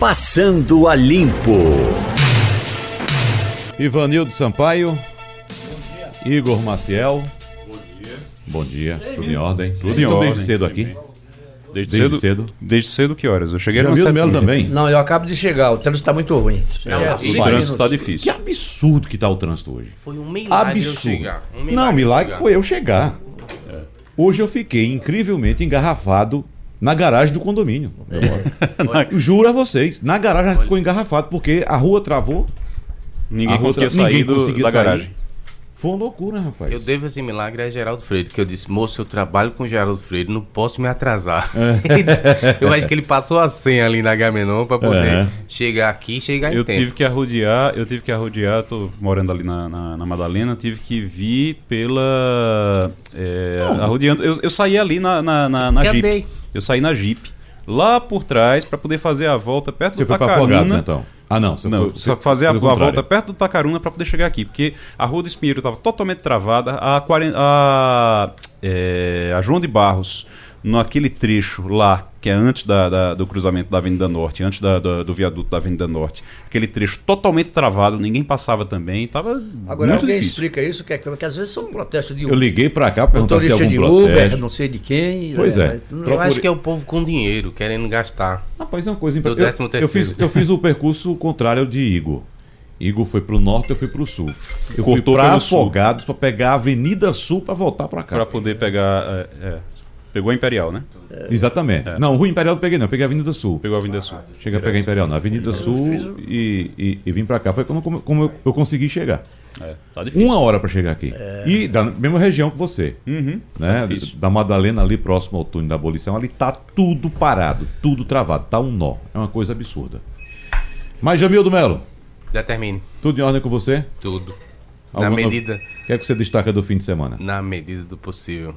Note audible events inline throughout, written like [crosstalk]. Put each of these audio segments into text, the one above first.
Passando a Limpo. Ivanildo Sampaio. Igor Maciel. Bom dia. Bom dia. Tudo em ordem? Tudo em ordem. desde cedo aqui? Desde, Desde cedo, cedo? Desde cedo que horas? Eu cheguei no Melo também. Não, eu acabo de chegar, o trânsito está muito ruim. É, É, o trânsito está minutos. Que difícil. absurdo que tá o trânsito hoje. Foi um milagre eu Absurdo. chegar. Um Não, milagre chegar. foi eu chegar. Hoje eu fiquei incrivelmente engarrafado na garagem do condomínio. Eu [laughs] Juro a vocês, na garagem a gente ficou engarrafado porque a rua travou. Ninguém rua conseguia tra- sair ninguém do- conseguia da sair. garagem. Foi uma loucura, rapaz. Eu devo esse milagre a Geraldo Freire, que eu disse, moço, eu trabalho com Geraldo Freire, não posso me atrasar. [laughs] eu acho que ele passou a senha ali na Gamenon pra poder É. chegar aqui e chegar em Eu tempo. tive que arrodear, eu tive que arrodear, tô morando ali na, na, na Madalena, tive que vir pela. é, arrodeando. Eu, eu saí ali na, na, na, na Cadê? Jeep. Eu saí na Jeep. Lá por trás, pra poder fazer a volta perto Você do foi pra Tacaruna. Afogados, então? Ah, não. Você Não, foi, só você fazer a, a volta perto do Tacaruna para poder chegar aqui, porque a Rua do Espinheiro estava totalmente travada, a, 40, a, é, a João de Barros, naquele trecho lá, que é antes da, da- do cruzamento da Avenida Norte, antes da- da- do viaduto da Avenida Norte, aquele trecho totalmente travado, ninguém passava também, estava Agora muito alguém difícil. explica isso, que, é, que às vezes são protestos de Eu liguei pra cá pra perguntar se tem algum de Uber, protesto. não sei de quem. Pois é. não- Eu Procure- acho que é o povo com dinheiro, querendo gastar. Rapaz, é uma coisa impre- eu, décimo eu, fiz, eu fiz o percurso contrário ao de Igor. Igor foi pro norte, eu fui pro sul. Eu fui Cortou pra pelo sul. Afogados pra pegar a Avenida Sul pra voltar pra cá. Para poder pegar. é, é, pegou a Imperial, né? Exatamente. Não, Rua Imperial eu peguei não, eu peguei a Avenida Sul. Pegou a Avenida Sul. Cheguei a pegar a Imperial, na Avenida Sul e, e, e vim pra cá. Foi como, como, eu, eu consegui chegar. É, tá difícil. Uma hora pra chegar aqui. E da mesma região que você. Uhum, Né? difícil. Da Madalena ali próximo ao túnel da abolição, ali tá tudo parado, tudo travado, tá um nó. É uma coisa absurda. Mas Jamil do Melo, Determine tudo em ordem com você? tudo. Na Alguma- medida, O que é que você destaca do fim de semana? na medida do possível.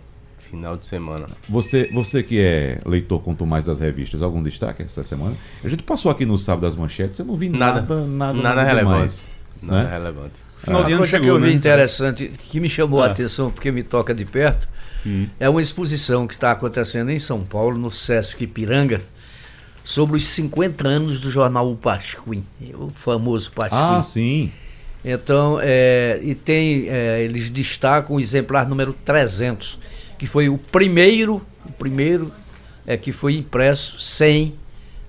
Final de semana. Você, você que é leitor quanto mais das revistas, algum destaque essa semana? A gente passou aqui no sábado das manchetes, eu não vi nada, Nada. nada, Nada, relevante. Nada né? relevante. Final de Uma ano coisa que chegou, eu vi né? interessante, que me chamou a Ah. atenção porque me toca de perto, Hum. é uma exposição que está acontecendo em São Paulo, no Sesc Piranga, sobre os 50 anos do jornal O Pasquim, o famoso Pasquim. Ah, sim. Então, é, e tem, é, eles destacam o exemplar número 300, que foi o primeiro, o primeiro é, que foi impresso sem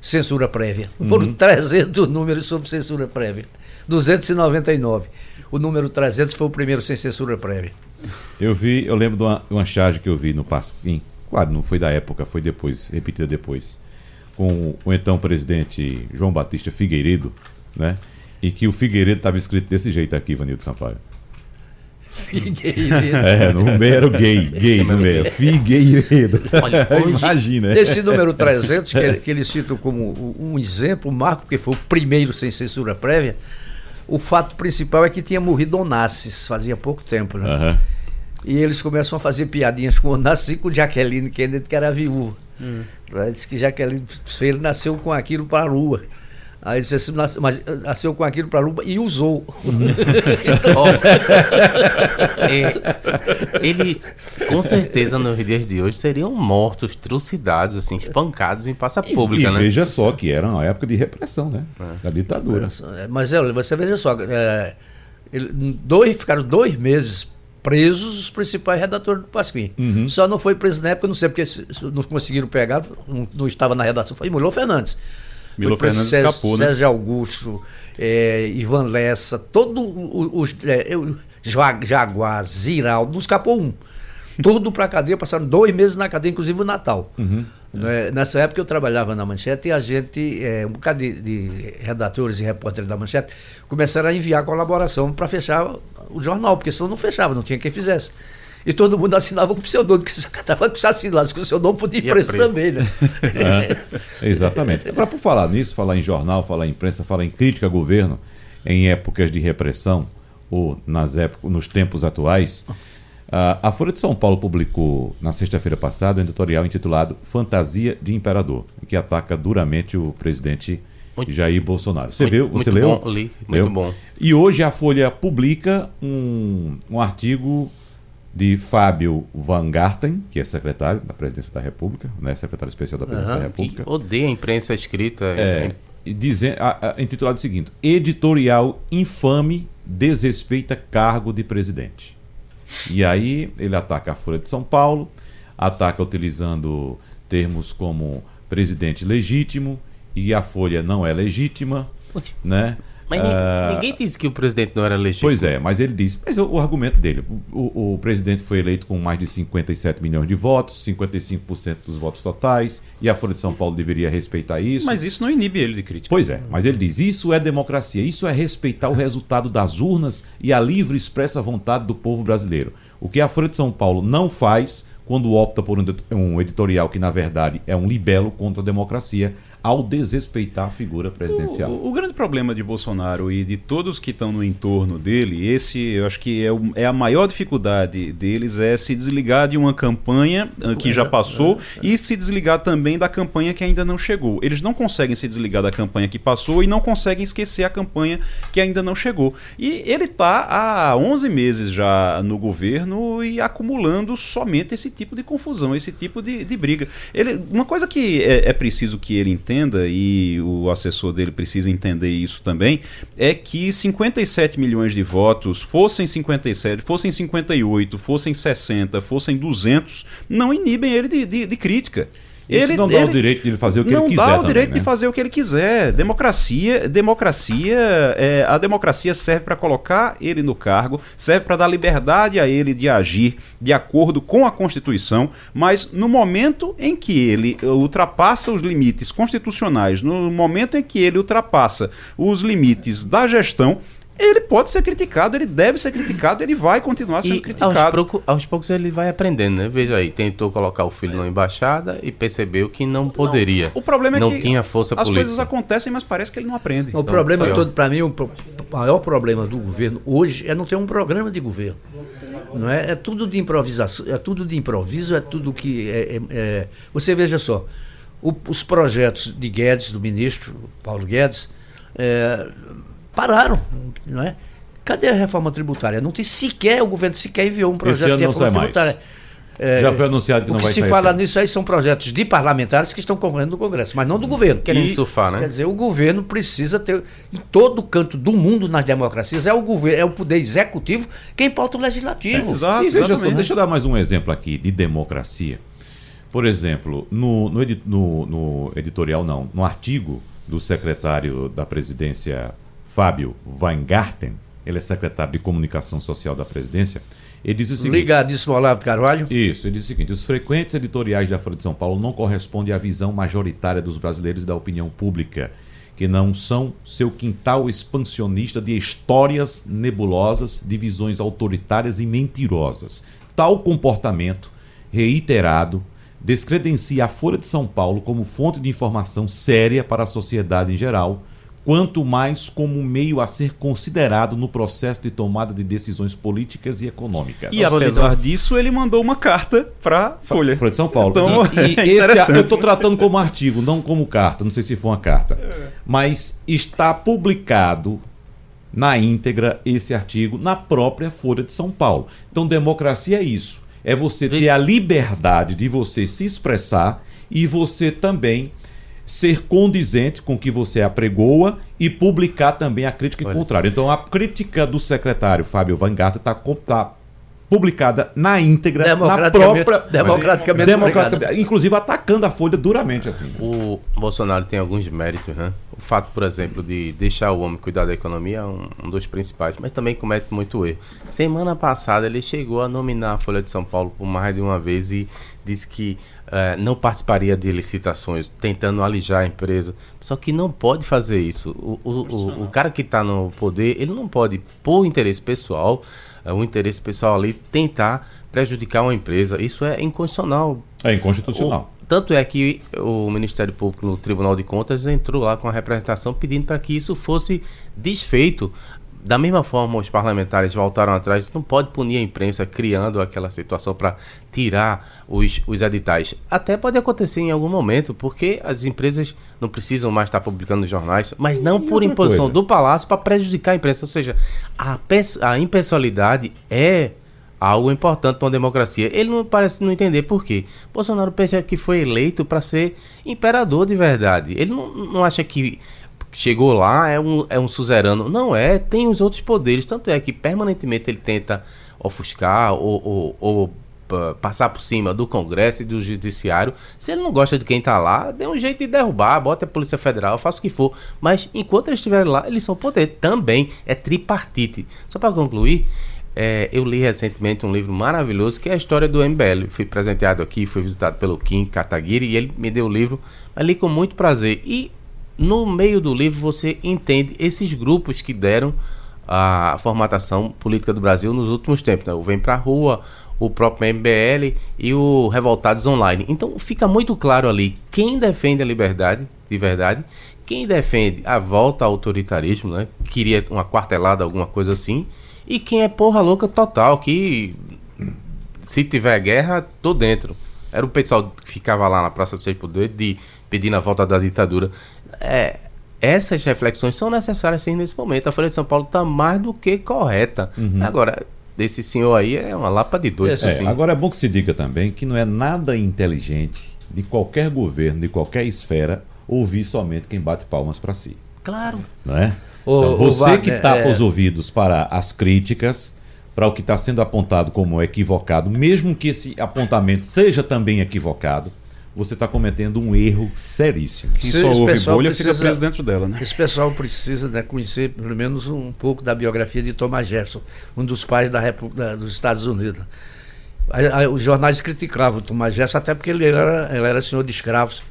censura prévia. Foram 300 números sobre censura prévia. 299. O número 300 foi o primeiro sem censura prévia. Eu vi, eu lembro de uma, uma charge que eu vi no Pasquim. Claro, não foi da época, foi depois, repetida depois. Com o então presidente João Batista Figueiredo, né? E que o Figueiredo estava escrito desse jeito aqui, Vanildo Sampaio. Figueiredo. É, no meio era o gay, gay no meio. [laughs] Figueiredo. Olha, [laughs] hoje- Imagina. Esse número 300, que, ele- que eles citam como o- um exemplo, um marco, porque foi o primeiro sem censura prévia, o fato principal é que tinha morrido Onassis, fazia pouco tempo, né? Aham. E eles começam a fazer piadinhas com Onassis e com Jaqueline Kennedy, que era viúva. Aí Diz que Jaqueline Filho nasceu com aquilo para a lua. Aí disse assim, "Nas- mas eh, nasceu com aquilo para a lua e usou. [laughs] Então, é, ele, com certeza, nos dias de hoje, seriam mortos, trucidados, assim, espancados em praça E, pública, e né? veja só que era uma época de repressão, né? Da ditadura. É, Mas é, você veja só, é, ele- dois, ficaram dois meses presos os principais redatores do Pasquim. Uhum. Só não foi preso na época, não sei porque se- se não conseguiram pegar, não, não estava na redação, foi Milô Fernandes. Preso Fernandes Sérgio, escapou, né? Sérgio Augusto, é, Ivan Lessa, todo os é, eu- Jaguar, Ziraldo, não escapou um. Tudo para cadeia, passaram dois meses na cadeia, inclusive o Natal. Né, Nessa época eu trabalhava na Manchete e a gente, é, um bocado de, de redatores e repórteres da Manchete, começaram a enviar colaboração para fechar o jornal, porque senão não fechava, não tinha quem fizesse. E todo mundo assinava com pseudônimo, porque se estava com assinados com o seu nome, podia ir preso preso. também, né? [laughs] É, exatamente. Agora, por falar nisso, falar em jornal, falar em imprensa, falar em crítica a governo em épocas de repressão ou nas épocas, nos tempos atuais, a a Folha de São Paulo publicou na sexta-feira passada um editorial intitulado Fantasia de Imperador, que ataca duramente o presidente Muito- Jair Bolsonaro. Você muito- viu? Você muito leu? bom, li, muito Leu? bom. E hoje a Folha publica um, um artigo de Fábio Van Garten, que é secretário da Presidência da República, né, secretário especial da Presidência da Aham, República. Odeia a imprensa escrita. É. dizendo, a, a, intitulado o seguinte: Editorial infame desrespeita cargo de presidente. E aí ele ataca a Folha de São Paulo, ataca utilizando termos como presidente legítimo e a Folha não é legítima, né? Mas uh, ninguém disse que o presidente não era legítimo. Pois é, mas ele disse. Mas o, o argumento dele: o, o, presidente foi eleito com mais de 57 milhões de votos, 55% dos votos totais, e a Folha de São Paulo deveria respeitar isso. Mas isso não inibe ele de crítica. Pois é, mas ele diz: isso é democracia, isso é respeitar o resultado das urnas e a livre expressa vontade do povo brasileiro. O que a Folha de São Paulo não faz quando opta por um editorial que, na verdade, é um libelo contra a democracia, ao desrespeitar a figura presidencial. O, o, grande problema de Bolsonaro e de todos que estão no entorno dele, esse eu acho que é, o, é a maior dificuldade deles é se desligar de uma campanha uh, que já passou e se desligar também da campanha que ainda não chegou. Eles não conseguem se desligar da campanha que passou e não conseguem esquecer a campanha que ainda não chegou. E ele está há 11 meses já no governo e acumulando somente esse tipo de confusão, esse tipo de, de briga. Ele, uma coisa que é, é preciso que ele entenda entenda, e o assessor dele precisa entender isso também, é que 57 milhões de votos, fossem 57, fossem 58, fossem 60, fossem 200, não inibem ele de, de, de crítica. Isso ele não dá ele, o direito de ele fazer o que ele quiser. Não dá o também, direito né? de fazer o que ele quiser. Democracia, democracia, é, a democracia serve para colocar ele no cargo, serve para dar liberdade a ele de agir de acordo com a Constituição, mas no momento em que ele ultrapassa os limites constitucionais, no momento em que ele ultrapassa os limites da gestão, ele pode ser criticado, ele deve ser criticado, ele vai continuar sendo e criticado. Aos, pouco, aos poucos ele vai aprendendo, né? Veja aí, tentou colocar o filho na embaixada e percebeu que não poderia. Não, o problema é não que tinha força as política. coisas acontecem, mas parece que ele não aprende. O problema todo, para mim, o maior problema do governo hoje é não ter um programa de governo. Não é? é tudo de improvisação, é tudo de improviso, é tudo que é, é, é... você veja só, o, os projetos de Guedes, do ministro Paulo Guedes, é, pararam, não é? Cadê a reforma tributária? Não tem sequer, o governo sequer enviou um projeto de reforma tributária. É, Já foi anunciado que não que vai sair. O que se fala nisso aí são projetos de parlamentares que estão concorrendo no Congresso, mas não do governo. Querendo surfar, né? Quer dizer, o governo precisa ter, em todo canto do mundo nas democracias, é o governo, é o poder executivo quem pauta o legislativo. É, exato, e veja só, deixa eu dar mais um exemplo aqui de democracia. Por exemplo, no, no, no, no editorial, não, no artigo do secretário da presidência Fábio Weingarten, ele é secretário de Comunicação Social da Presidência, ele diz o seguinte... Ligadíssimo Olavo Carvalho. Isso, ele diz o seguinte, os frequentes editoriais da Folha de São Paulo não correspondem à visão majoritária dos brasileiros e da opinião pública, que não são seu quintal expansionista de histórias nebulosas, de visões autoritárias e mentirosas. Tal comportamento, reiterado, descredencia a Folha de São Paulo como fonte de informação séria para a sociedade em geral, quanto mais como meio a ser considerado no processo de tomada de decisões políticas e econômicas. E apesar disso, ele mandou uma carta para Folha. Folha de São Paulo. Então, [laughs] e, e é esse, eu estou tratando como artigo, não como carta. Não sei se foi uma carta. É. Mas está publicado na íntegra esse artigo na própria Folha de São Paulo. Então, democracia é isso. É você ter a liberdade de você se expressar e você também ser condizente com o que você apregoa e publicar também a crítica Olha. contrária. Então, a crítica do secretário Fábio Van Garten está tá publicada na íntegra, na própria... Democraticamente, democraticamente Inclusive atacando a Folha duramente. assim. O Bolsonaro tem alguns méritos, né? O fato, por exemplo, de deixar o homem cuidar da economia é um, um dos principais, mas também comete muito erro. Semana passada ele chegou a nominar a Folha de São Paulo por mais de uma vez e disse que é, não participaria de licitações, tentando alijar a empresa. Só que não pode fazer isso. O, o, o, o cara que está no poder, ele não pode, por interesse pessoal, é, o interesse pessoal ali, tentar prejudicar uma empresa. Isso é inconstitucional. É inconstitucional. O, tanto é que o Ministério Público no Tribunal de Contas entrou lá com a representação pedindo para que isso fosse desfeito da mesma forma, os parlamentares voltaram atrás, não pode punir a imprensa criando aquela situação para tirar os, os editais. Até pode acontecer em algum momento, porque as empresas não precisam mais estar publicando nos jornais, mas não e por imposição coisa. do Palácio para prejudicar a imprensa. Ou seja, a, a impessoalidade é algo importante numa democracia. Ele não parece não entender por quê. Bolsonaro pensa que foi eleito para ser imperador de verdade. Ele não, não acha que chegou lá, é um, é um suzerano. Não é, tem os outros poderes. Tanto é que permanentemente ele tenta ofuscar ou, ou, ou pa- passar por cima do Congresso e do Judiciário. Se ele não gosta de quem tá lá, dê um jeito de derrubar, bota a Polícia Federal, faça o que for. Mas enquanto eles estiverem lá, eles são poder. Também é tripartite. Só para concluir, é, eu li recentemente um livro maravilhoso que é a história do MBL. Fui presenteado aqui, fui visitado pelo Kim Kataguiri e ele me deu o livro, mas li com muito prazer. E no meio do livro você entende esses grupos que deram a formatação política do Brasil nos últimos tempos. Né? O Vem Pra Rua, o próprio MBL e o Revoltados Online. Então fica muito claro ali quem defende a liberdade de verdade, quem defende a volta ao autoritarismo, né? queria uma quartelada, alguma coisa assim, e quem é porra louca total, que se tiver guerra, tô dentro. Era o pessoal que ficava lá na Praça do Seis Poder de pedindo a volta da ditadura. É, essas reflexões são necessárias sim nesse momento. A Folha de São Paulo está mais do que correta. Agora, esse senhor aí é uma lapa de doido. É, assim. agora é bom que se diga também que não é nada inteligente de qualquer governo, de qualquer esfera, ouvir somente quem bate palmas para si. Claro. Não é? Ô, então, você Wagner, que tapa é- os ouvidos para as críticas, para o que está sendo apontado como equivocado, mesmo que esse apontamento seja também equivocado, você está cometendo um erro seríssimo. Quem Esse- só ouve bolha fica precisa- preso dentro dela, né? Esse pessoal precisa né, conhecer pelo menos um pouco da biografia de Thomas Jefferson, um dos pais da República dos Estados Unidos. A- a- os jornais criticavam o Thomas Jefferson até porque ele era, ele era senhor de escravos.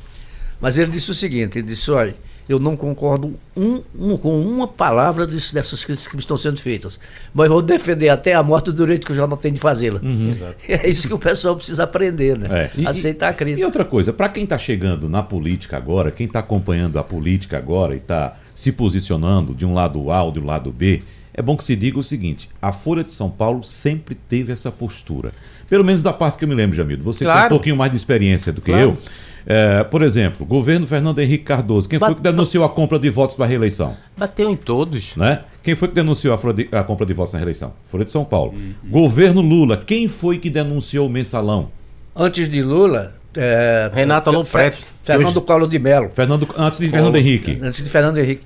Mas ele disse o seguinte, ele disse, olha, eu não concordo um- um- com uma palavra disso- dessas críticas que estão sendo feitas, mas vou defender até a morte do direito que o jornal tem de fazê-la. [laughs] É isso que o pessoal precisa aprender, né? Uhum. É, e- Aceitar a E crítica. outra coisa, para quem está chegando na política agora, quem está acompanhando a política agora e está se posicionando de um lado A ou do lado B, é bom que se diga o seguinte: a Folha de São Paulo sempre teve essa postura. Pelo menos da parte que eu me lembro, Jamil. Você tem Claro. um pouquinho mais de experiência do que Claro. eu. É, por exemplo, governo Fernando Henrique Cardoso. Quem foi que denunciou a compra de votos para a reeleição? Bateu em todos. né? Quem foi que denunciou a, de- a compra de votos na reeleição? Folha de São Paulo. Uhum. Governo Lula. Quem foi que denunciou o mensalão? Antes de Lula, é, Renato Lopretti. Fe- Fernando Collor de Mello. Fernando, antes de Fernando Henrique. Antes de Fernando Henrique.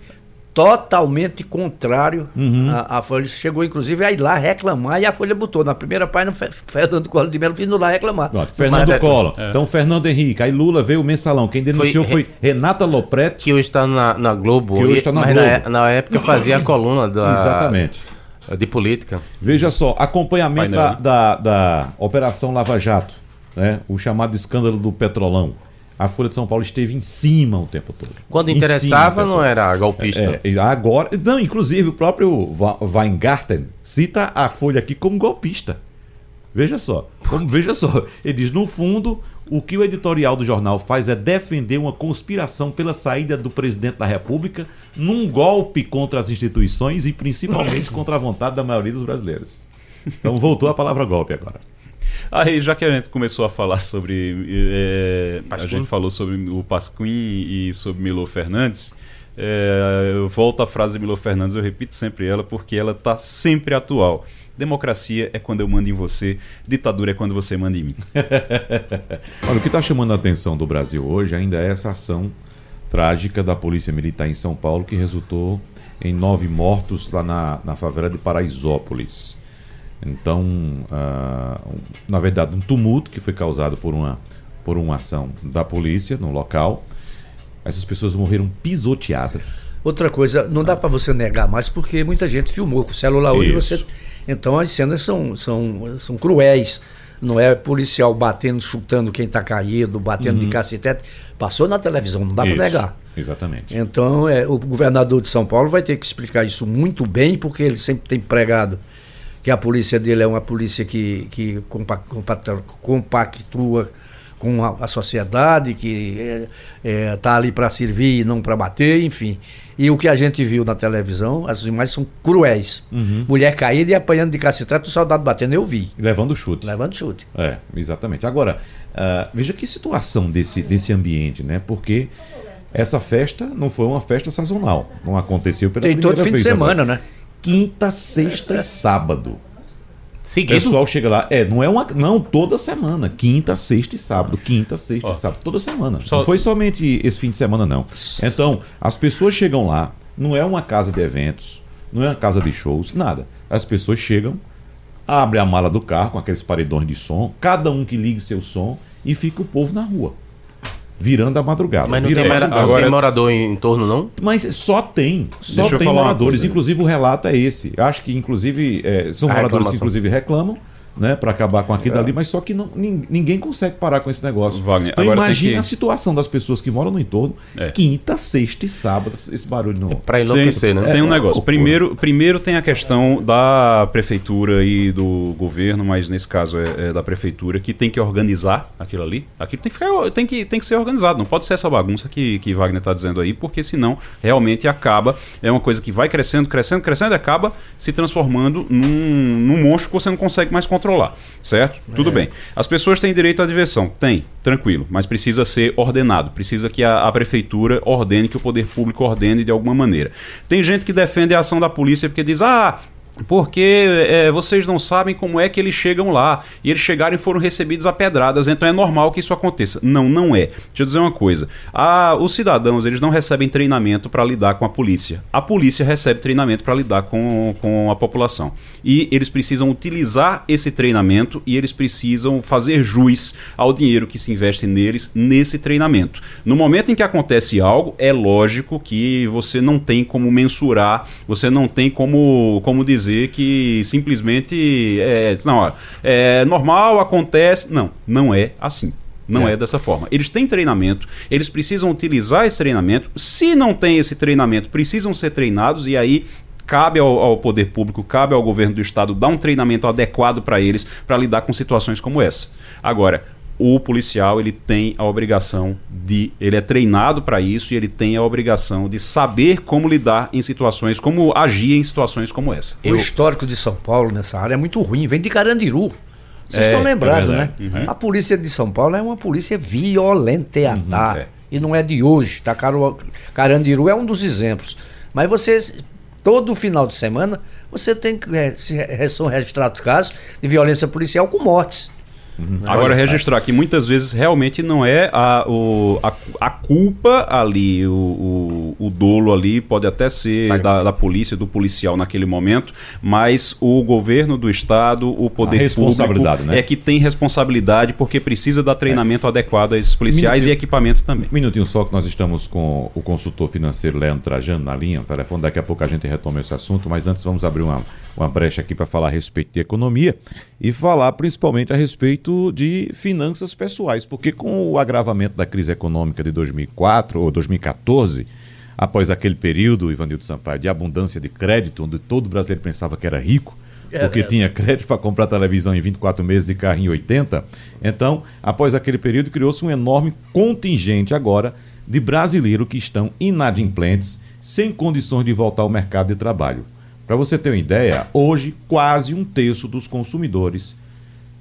Totalmente contrário Uhum. à, à Folha. Chegou, inclusive, a ir lá reclamar e a Folha botou na primeira página Fe- Fernando Collor de Mello vindo lá reclamar. Pronto, Fernando Mas- Collor. Então, Fernando Henrique. Aí Lula veio o mensalão. Quem denunciou Foi- foi, Renata Lopretti. Que hoje está na, na Globo. Que hoje está na mas Globo. Na, é- na época fazia a coluna da, [laughs] Exatamente. de política. Veja só, acompanhamento da, da, da Operação Lava Jato, né? o chamado escândalo do Petrolão. A Folha de São Paulo esteve em cima o tempo todo. Quando Em interessava, não era golpista. É, agora, não, inclusive o próprio Weingarten cita a Folha aqui como golpista. Veja só, como, veja só, ele diz no fundo o que o editorial do jornal faz é defender uma conspiração pela saída do presidente da República num golpe contra as instituições e principalmente [laughs] contra a vontade da maioria dos brasileiros. Então voltou a palavra golpe agora. Aí, já que a gente começou a falar sobre. é, a gente falou sobre o Pasquim e sobre Milo Fernandes. é, eu volto à frase de Milo Fernandes, eu repito sempre ela, porque ela está sempre atual. Democracia é quando eu mando em você, ditadura é quando você manda em mim. [laughs] Olha, o que está chamando a atenção do Brasil hoje ainda é essa ação trágica da Polícia Militar em São Paulo, que resultou em nove mortos lá na, na favela de Paraisópolis. Então, ah, um- na verdade, um tumulto que foi causado por uma, por uma ação da polícia no local. Essas pessoas morreram pisoteadas. Outra coisa, não dá para você negar mais porque muita gente filmou com o celular hoje. Você... Então as cenas são, são, são cruéis. Não é policial batendo, chutando quem está caído, batendo de cacetete. Passou na televisão, não dá para negar. Exatamente. Então, é, o governador de São Paulo vai ter que explicar isso muito bem, porque ele sempre tem pregado que a polícia dele é uma polícia que, que compa- compa- compactua com a, a sociedade, que está ali para servir e não para bater, enfim. E o que a gente viu na televisão, as imagens são cruéis. Mulher caída e apanhando de cacetete, o soldado batendo, eu vi, Levando chute. levando chute. É, exatamente. Agora, ah, veja que situação desse, desse ambiente, né? Porque essa festa não foi uma festa sazonal. Não aconteceu pela Tem todo primeira fim de vez semana, agora. né? Quinta, sexta e sábado. O Seguido? pessoal chega lá, é, não é uma, não toda semana, quinta, sexta e sábado, quinta, sexta e sábado, toda semana. só- Não foi somente esse fim de semana não. Então, as pessoas chegam lá, não é uma casa de eventos, não é uma casa de shows, nada. As pessoas chegam, abrem a mala do carro com aqueles paredões de som, cada um que ligue seu som e fica o povo na rua. Virando a madrugada. Mas não tem, a mera- madrugada. não tem Agora- morador em, em torno, não? Mas só tem, só tem moradores. coisa. Inclusive o relato é esse. Acho que inclusive é, são A moradores que inclusive reclamam, né, para acabar com aquilo ali, mas só que não, nin- ninguém consegue parar com esse negócio. Wagner, então imagina que- a situação das pessoas que moram no entorno, É. quinta, sexta e sábado, esse barulho no. Pra enlouquecer, tem, né? Tem um É, negócio. Primeiro, primeiro tem a questão da prefeitura e do governo, mas nesse caso é, é da prefeitura, que tem que organizar aquilo ali. Aquilo tem que, ficar, tem que, tem que ser organizado. Não pode ser essa bagunça que, que Wagner está dizendo aí, porque senão realmente acaba. É uma coisa que vai crescendo, crescendo, crescendo e acaba se transformando num, num monstro que você não consegue mais controlar. Certo? Tudo bem. As pessoas têm direito à diversão. Tem, tranquilo. Mas precisa ser ordenado. Precisa que a, a prefeitura ordene, que o poder público ordene de alguma maneira. Tem gente que defende a ação da polícia porque diz: ah. Porque é, vocês não sabem como é que eles chegam lá. E eles chegaram e foram recebidos a pedradas. Então é normal que isso aconteça. Não, não é. Deixa eu dizer uma coisa. Ah, os cidadãos eles não recebem treinamento para lidar com a polícia. A polícia recebe treinamento para lidar com, com a população. E eles precisam utilizar esse treinamento e eles precisam fazer jus ao dinheiro que se investe neles nesse treinamento. No momento em que acontece algo, é lógico que você não tem como mensurar, você não tem como, como dizer que simplesmente é, não, ó, é normal, acontece. Não, não é assim. Não é. dessa forma. Eles têm treinamento, eles precisam utilizar esse treinamento. Se não tem esse treinamento, precisam ser treinados e aí cabe ao, ao poder público, cabe ao governo do estado dar um treinamento adequado para eles para lidar com situações como essa. Agora, o policial ele tem a obrigação de, ele é treinado para isso e ele tem a obrigação de saber como lidar em situações, como agir em situações como essa. O histórico de São Paulo nessa área é muito ruim, vem de Carandiru. Vocês É, estão lembrados, é né? Uhum. A polícia de São Paulo é uma polícia violenta, tá? é. E não é de hoje, tá? Carandiru é um dos exemplos. Mas vocês, todo final de semana, você tem que é, se- é, são registrados casos de violência policial com mortes. Agora, registrar que muitas vezes realmente não é a, o, a, a culpa ali, o, o, o dolo ali pode até ser da, da polícia, do policial naquele momento, mas o governo do estado, o poder responsabilidade, público né? é que tem responsabilidade porque precisa dar treinamento adequado a esses policiais Minutinho. e equipamento também. Um minutinho só que nós estamos com o consultor financeiro Leandro Trajano na linha, o telefone, daqui a pouco a gente retoma esse assunto, mas antes vamos abrir uma, uma brecha aqui para falar a respeito de economia e falar principalmente a respeito de finanças pessoais, porque com o agravamento da crise econômica de 2004 ou 2014, após aquele período, Ivanildo Sampaio, de abundância de crédito, onde todo brasileiro pensava que era rico, porque tinha crédito para comprar televisão em 24 meses e carro em 80. Então, após aquele período, criou-se um enorme contingente agora de brasileiros que estão inadimplentes, sem condições de voltar ao mercado de trabalho. Para você ter uma ideia, hoje quase um terço dos consumidores,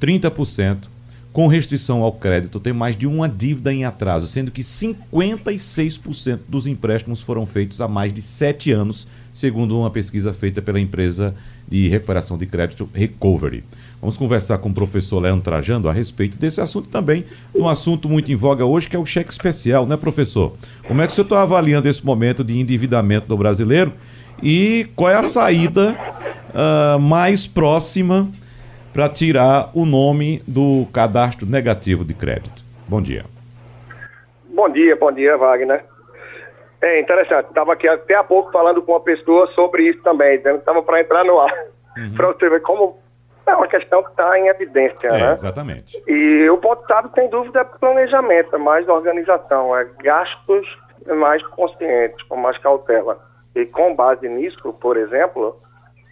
30%, com restrição ao crédito, tem mais de uma dívida em atraso, sendo que 56% dos empréstimos foram feitos há mais de sete anos, segundo uma pesquisa feita pela empresa de recuperação de crédito Recovery. Vamos conversar com o professor Leandro Trajando a respeito desse assunto também, um assunto muito em voga hoje, que é o cheque especial, né, professor? Como é que você está avaliando esse momento de endividamento do brasileiro e qual é a saída ah, mais próxima para tirar o nome do cadastro negativo de crédito? Bom dia. Bom dia, bom dia, Wagner. É interessante, estava aqui até há pouco falando com uma pessoa sobre isso também, estava para entrar no ar, para você ver como é uma questão que está em evidência, É, né? exatamente. E o ponto chave, sem dúvida, é planejamento, é mais organização, é gastos mais conscientes, com mais cautela. E com base nisso, por exemplo,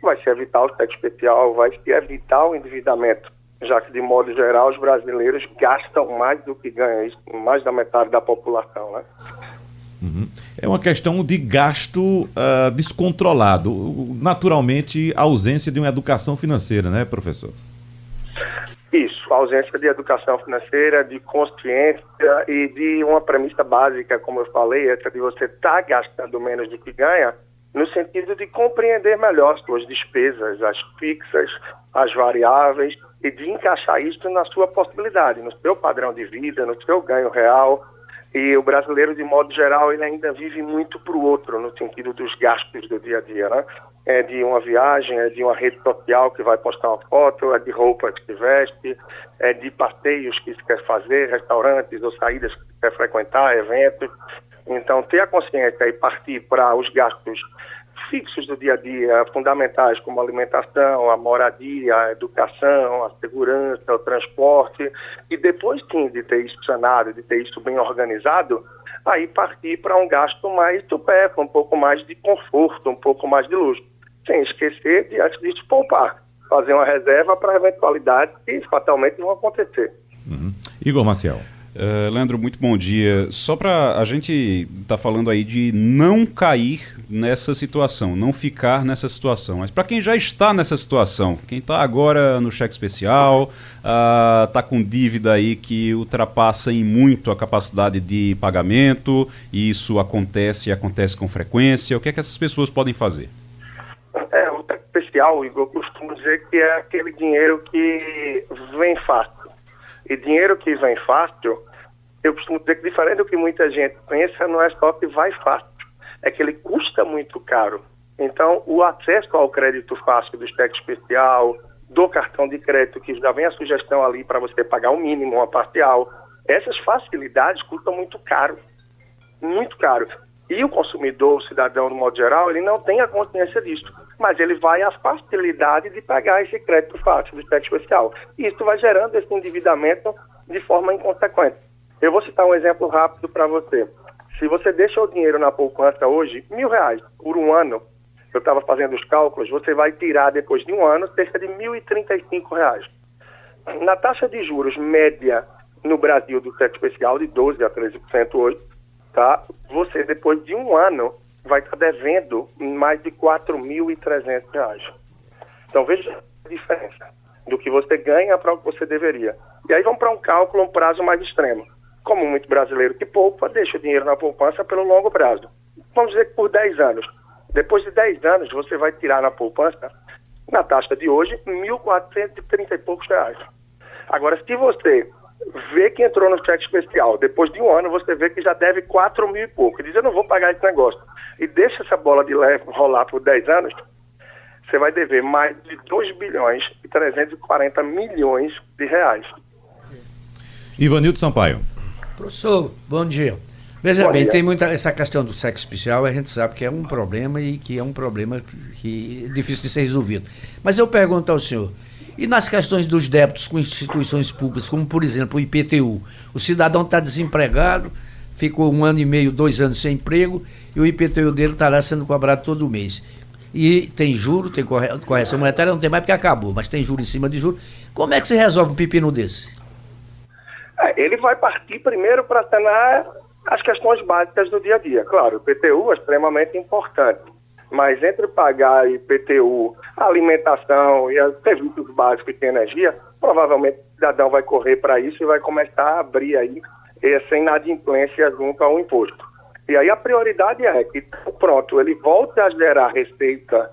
vai se evitar o cheque especial, vai se evitar o endividamento, já que, de modo geral, os brasileiros gastam mais do que ganham, mais da metade da população, né? É uma questão de gasto ah, descontrolado. Naturalmente, a ausência de uma educação financeira, né, professor? Isso, a ausência de educação financeira, de consciência e de uma premissa básica, como eu falei, essa de você estar gastando menos do que ganha, no sentido de compreender melhor as suas despesas, as fixas, as variáveis, e de encaixar isso na sua possibilidade, no seu padrão de vida, no seu ganho real. E o brasileiro, de modo geral, ele ainda vive muito para o outro, no sentido dos gastos do dia a dia, né? É de uma viagem, é de uma rede social que vai postar uma foto, é de roupas que veste, é de passeios que se quer fazer, restaurantes ou saídas que se quer frequentar, eventos. Então, ter a consciência e partir para os gastos fixos do dia a dia, fundamentais como a alimentação, a moradia, a educação, a segurança, o transporte, e depois sim de ter isso sanado, de ter isso bem organizado, aí partir para um gasto mais supérfluo, um pouco mais de conforto, um pouco mais de luxo, sem esquecer de antes disso poupar, fazer uma reserva para eventualidades que fatalmente vão acontecer. Uhum. Igor Maciel. Uh, Leandro, muito bom dia. Só para a gente tá falando aí de não cair nessa situação, não ficar nessa situação. Mas para quem já está nessa situação, quem está agora no cheque especial, está uh, com dívida aí que ultrapassa em muito a capacidade de pagamento, e isso acontece e acontece com frequência, o que é que essas pessoas podem fazer? É, o cheque especial, eu costumo dizer que é aquele dinheiro que vem fácil e dinheiro que vem fácil, eu costumo dizer que diferente do que muita gente pensa, não é só que vai fácil, é que ele custa muito caro. Então, o acesso ao crédito fácil do cheque especial, do cartão de crédito, que já vem a sugestão ali para você pagar o um mínimo, uma parcial, essas facilidades custam muito caro. Muito caro. E o consumidor, o cidadão, no modo geral, ele não tem a consciência disso mas ele vai à facilidade de pagar esse crédito fácil do cheque especial. E isso vai gerando esse endividamento de forma inconsequente. Eu vou citar um exemplo rápido para você. Se você deixa o dinheiro na poupança hoje, mil reais por um ano, eu estava fazendo os cálculos, você vai tirar depois de um ano cerca de R$ reais. Na taxa de juros média no Brasil do cheque especial, de 12% a 13% hoje, tá? você depois de um ano vai estar devendo mais de R$ 4.300. Então veja a diferença do que você ganha para o que você deveria. E aí vamos para um cálculo, um prazo mais extremo. Como muito brasileiro que poupa, deixa o dinheiro na poupança pelo longo prazo. Vamos dizer que por 10 anos. Depois de 10 anos, você vai tirar na poupança, na taxa de hoje, R$ 1.430 e poucos reais. Agora, se você vê que entrou no cheque especial, depois de um ano, você vê que já deve 4 mil e pouco. E diz, eu não vou pagar esse negócio e deixa essa bola de leve rolar por 10 anos, você vai dever mais de 2 bilhões e 340 milhões de reais. Ivanildo Sampaio. Professor, bom dia. Veja bom bem, dia. tem muita essa questão do sexo especial, a gente sabe que é um problema e que é um problema que é difícil de ser resolvido. Mas eu pergunto ao senhor, e nas questões dos débitos com instituições públicas, como por exemplo o IPTU, o cidadão está desempregado, ficou um ano e meio, dois anos sem emprego e o IPTU dele estará sendo cobrado todo mês. E tem juro, tem correção monetária, não tem mais porque acabou, mas tem juro em cima de juro. Como é que se resolve um pepino desse? É, ele vai partir primeiro para sanar as questões básicas do dia a dia. Claro, o IPTU é extremamente importante, mas entre pagar IPTU, alimentação e serviços básicos de energia, provavelmente o cidadão vai correr para isso e vai começar a abrir aí essa inadimplência junto ao imposto. E aí a prioridade é que, pronto, ele volte a gerar receita,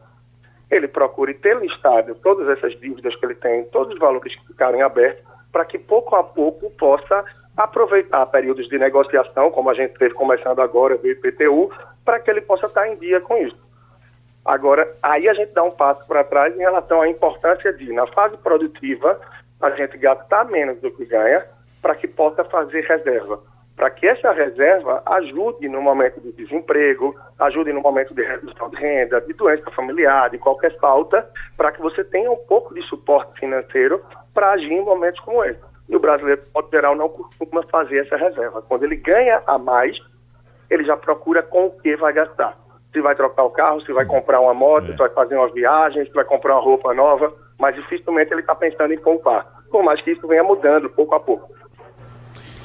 ele procure ter listado todas essas dívidas que ele tem, todos os valores que ficarem abertos, para que pouco a pouco possa aproveitar períodos de negociação, como a gente teve começando agora do IPTU, para que ele possa estar em dia com isso. Agora, aí a gente dá um passo para trás em relação à importância de, na fase produtiva, a gente gastar menos do que ganha, para que possa fazer reserva para que essa reserva ajude no momento de desemprego, ajude no momento de redução de renda, de doença familiar, de qualquer falta, para que você tenha um pouco de suporte financeiro para agir em momentos como esse. E o brasileiro, de geral, não costuma fazer essa reserva. Quando ele ganha a mais, ele já procura com o que vai gastar. Se vai trocar o carro, se vai comprar uma moto, é. se vai fazer uma viagem, se vai comprar uma roupa nova, mas dificilmente ele está pensando em poupar. Por mais que isso venha mudando pouco a pouco.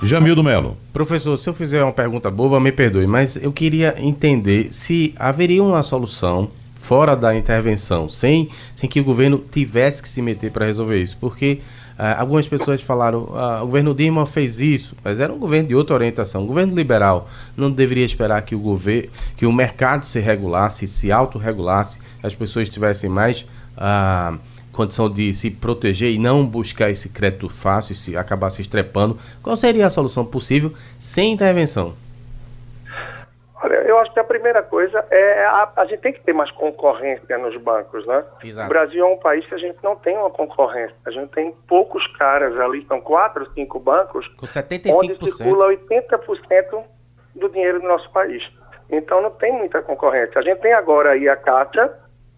Jamildo Melo. Professor, se eu fizer uma pergunta boba, me perdoe, mas eu queria entender se haveria uma solução fora da intervenção, sem, sem que o governo tivesse que se meter para resolver isso, porque Ah, algumas pessoas falaram, ah, o governo Dilma fez isso, mas era um governo de outra orientação. O governo liberal não deveria esperar que o governo, que o mercado se regulasse, se autorregulasse, as pessoas tivessem mais ah, condição de se proteger e não buscar esse crédito fácil e se acabar se estrepando. Qual seria a solução possível sem intervenção? Olha, eu acho que a primeira coisa é a, a gente tem que ter mais concorrência nos bancos, né? Exato. O Brasil é um país que a gente não tem uma concorrência. A gente tem poucos caras ali, são quatro, cinco bancos, Com onde 75%. circula 80% do dinheiro do nosso país. Então não tem muita concorrência. A gente tem agora aí a Caixa,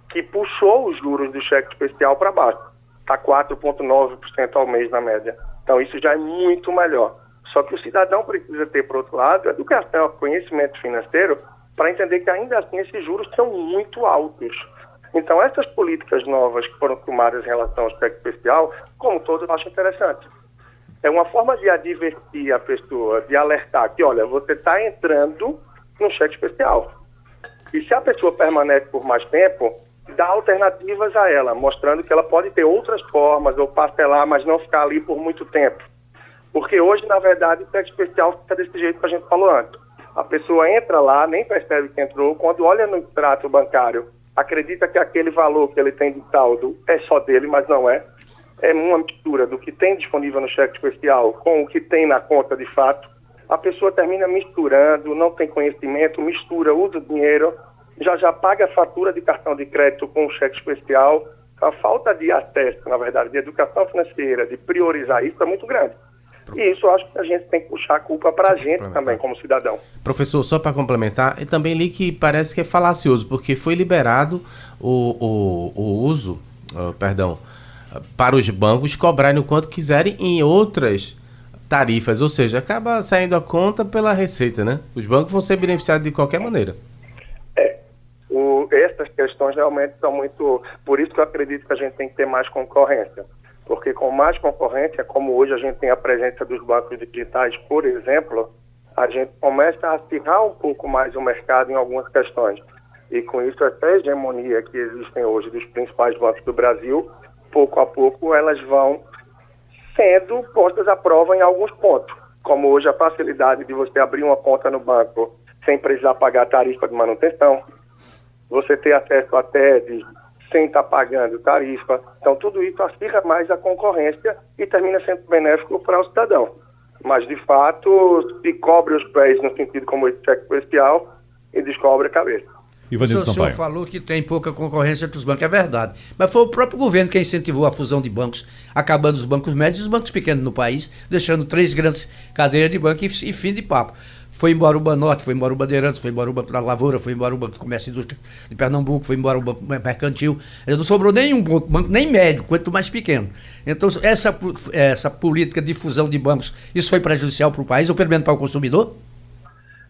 que puxou os juros do cheque especial para baixo. Está 4,9% ao mês na média. Então isso já é muito melhor. Só que o cidadão precisa ter, por outro lado, educação, conhecimento financeiro, para entender que ainda assim esses juros são muito altos. Então essas políticas novas que foram tomadas em relação ao cheque especial, como todos, eu acho interessante. É uma forma de advertir a pessoa, de alertar que, olha, você está entrando no cheque especial. E se a pessoa permanece por mais tempo, dá alternativas a ela, mostrando que ela pode ter outras formas ou parcelar, mas não ficar ali por muito tempo. Porque hoje, na verdade, o cheque especial fica desse jeito que a gente falou antes. A pessoa entra lá, nem percebe que entrou, quando olha no extrato bancário, acredita que aquele valor que ele tem de saldo é só dele, mas não é. É uma mistura do que tem disponível no cheque especial com o que tem na conta de fato. A pessoa termina misturando, não tem conhecimento, mistura, usa o dinheiro, já já paga a fatura de cartão de crédito com o cheque especial. A falta de acesso, na verdade, de educação financeira, de priorizar isso é muito grande. E isso eu acho que a gente tem que puxar a culpa para a gente também, como cidadão. Professor, só para complementar, eu também li que parece que é falacioso, porque foi liberado o, o, o uso, ah, perdão, para os bancos cobrarem o quanto quiserem em outras tarifas, ou seja, acaba saindo a conta pela receita, né? Os bancos vão ser beneficiados de qualquer maneira. O, essas questões realmente são muito. Por isso que eu acredito que a gente tem que ter mais concorrência. Porque com mais concorrência, como hoje a gente tem a presença dos bancos digitais, por exemplo, a gente começa a acirrar um pouco mais o mercado em algumas questões. E com isso, essa hegemonia que existem hoje dos principais bancos do Brasil, pouco a pouco elas vão sendo postas à prova em alguns pontos. Como hoje a facilidade de você abrir uma conta no banco sem precisar pagar tarifa de manutenção, você ter acesso a TED sem estar pagando tarifa. Então, tudo isso acirra mais a concorrência e termina sendo benéfico para o cidadão. Mas, de fato, se cobre os pés no sentido como esse cheque especial e descobre a cabeça. Ivanildo o senhor Sampaio. falou que tem pouca concorrência entre os bancos, é verdade. Mas foi o próprio governo que incentivou a fusão de bancos, acabando os bancos médios e os bancos pequenos no país, deixando três grandes cadeiras de banco e, e fim de papo. Foi embora o Banorte, foi embora o Bandeirantes, foi embora Banco da Lavoura, foi embora o Comércio e Indústria de Pernambuco, foi embora o Mercantil. Não sobrou nenhum banco, nem médio, quanto mais pequeno. Então, essa, essa política de fusão de bancos, isso foi prejudicial para o país, ou pelo menos para o consumidor?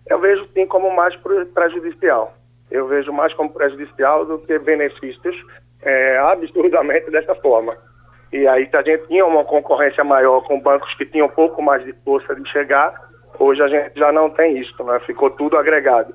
Eu vejo sim como mais pre- prejudicial. Eu vejo mais como prejudicial do que benefícios, é, absurdamente dessa forma. E aí, se a gente tinha uma concorrência maior com bancos que tinham um pouco mais de força de chegar, hoje a gente já não tem isso, né? Ficou tudo agregado.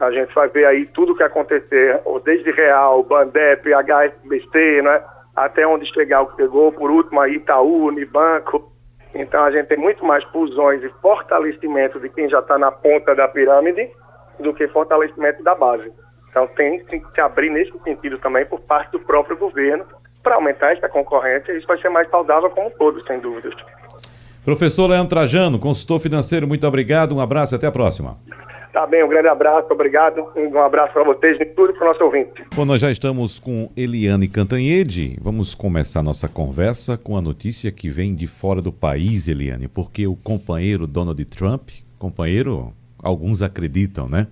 A gente vai ver aí tudo que acontecer, desde Real, Bandep, HSBC, né? Até onde chegar o que chegou, por último aí Itaú, Unibanco. Então a gente tem muito mais fusões e fortalecimento de quem já está na ponta da pirâmide do que fortalecimento da base. Então tem que se abrir nesse sentido também por parte do próprio governo para aumentar essa concorrência e isso vai ser mais saudável como um todo, sem dúvidas. Professor Leandro Trajano, consultor financeiro, muito obrigado, um abraço e até a próxima. Tá bem, um grande abraço, obrigado, um abraço para vocês e tudo para o nosso ouvinte. Bom, nós já estamos com Eliane Cantanhede. Vamos começar nossa conversa com a notícia que vem de fora do país, Eliane, porque o companheiro Donald Trump, companheiro, alguns acreditam, né?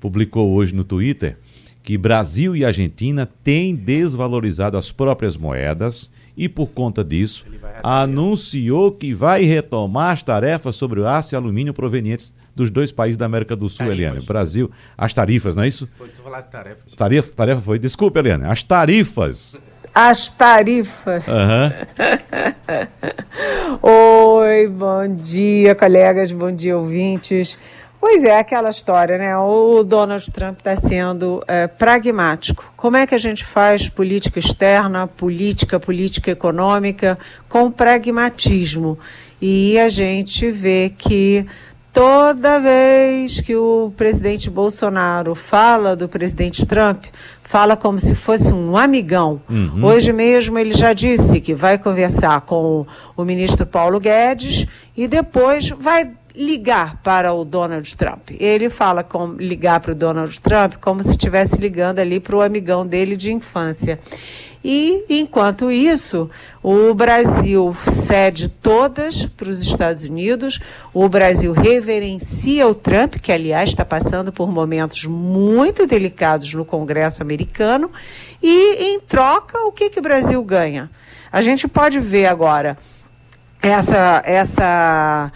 Publicou hoje no Twitter que Brasil e Argentina têm desvalorizado as próprias moedas e, por conta disso, anunciou que vai retomar as tarefas sobre o aço e alumínio provenientes dos dois países da América do Sul, Tarifas. Eliane. Brasil, as tarifas, não é isso? Foi tu falasse tarefas. Tarefa, tarefa foi. Desculpa, Eliane. As tarifas. As tarifas. Aham. [laughs] Oi, bom dia, colegas, bom dia, ouvintes. Pois é, aquela história, né? O Donald Trump está sendo é, pragmático. Como é que a gente faz política externa, política, política econômica com pragmatismo? E a gente vê que toda vez que o presidente Bolsonaro fala do presidente Trump, fala como se fosse um amigão. Uhum. Hoje mesmo ele já disse que vai conversar com o ministro Paulo Guedes e depois vai ligar para o Donald Trump. Ele fala com ligar para o Donald Trump como se estivesse ligando ali para o amigão dele de infância. E, enquanto isso, o Brasil cede todas para os Estados Unidos, o Brasil reverencia o Trump, que, aliás, está passando por momentos muito delicados no Congresso americano, e, em troca, o que, que o Brasil ganha? A gente pode ver agora essa, essa,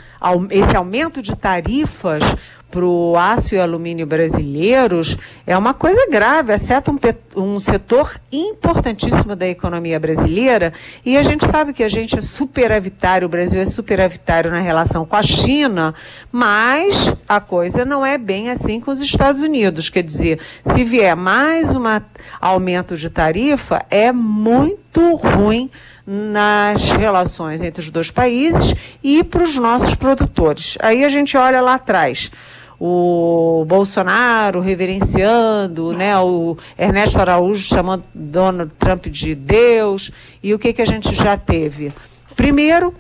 esse aumento de tarifas para o aço e alumínio brasileiros é uma coisa grave, afeta um, um, setor importantíssimo da economia brasileira e a gente sabe que a gente é superavitário, o Brasil é superavitário na relação com a China, mas a coisa não é bem assim com os Estados Unidos. Quer dizer, se vier mais um aumento de tarifa, é muito ruim nas relações entre os dois países e para os nossos produtores. Aí a gente olha lá atrás o Bolsonaro reverenciando, né, o Ernesto Araújo chamando Donald Trump de Deus, e o que, que a gente já teve? Primeiro,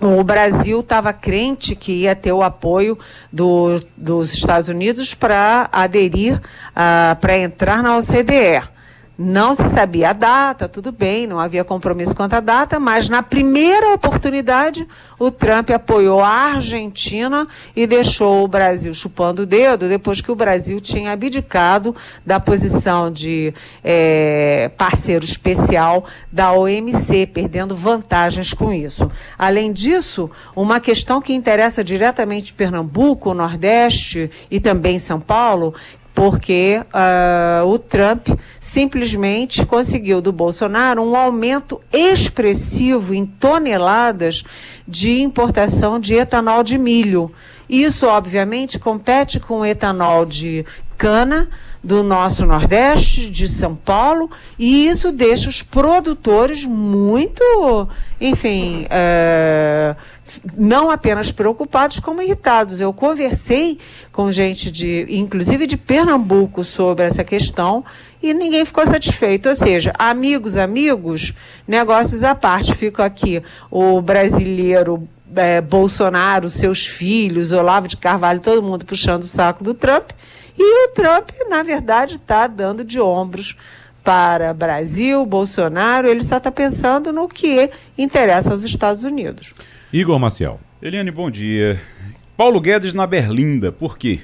o Brasil estava crente que ia ter o apoio do, dos Estados Unidos para aderir, uh, para entrar na OCDE. Não se sabia a data, tudo bem, não havia compromisso quanto à data, mas na primeira oportunidade o Trump apoiou a Argentina e deixou o Brasil chupando o dedo depois que o Brasil tinha abdicado da posição de é, parceiro especial da OMC, perdendo vantagens com isso. Além disso, uma questão que interessa diretamente Pernambuco, Nordeste e também São Paulo, porque uh, o Trump simplesmente conseguiu do Bolsonaro um aumento expressivo em toneladas de importação de etanol de milho. Isso, obviamente, compete com o etanol de cana do nosso Nordeste, de São Paulo, e isso deixa os produtores muito, enfim, é, não apenas preocupados, como irritados. Eu conversei com gente de, inclusive de Pernambuco, sobre essa questão e ninguém ficou satisfeito. Ou seja, amigos, amigos, negócios à parte. Fica aqui o brasileiro é, Bolsonaro, seus filhos, Olavo de Carvalho, todo mundo puxando o saco do Trump. E o Trump, na verdade, está dando de ombros para Brasil, Bolsonaro, ele só está pensando no que interessa aos Estados Unidos. Igor Maciel. Eliane, bom dia. Paulo Guedes na Berlinda, por quê?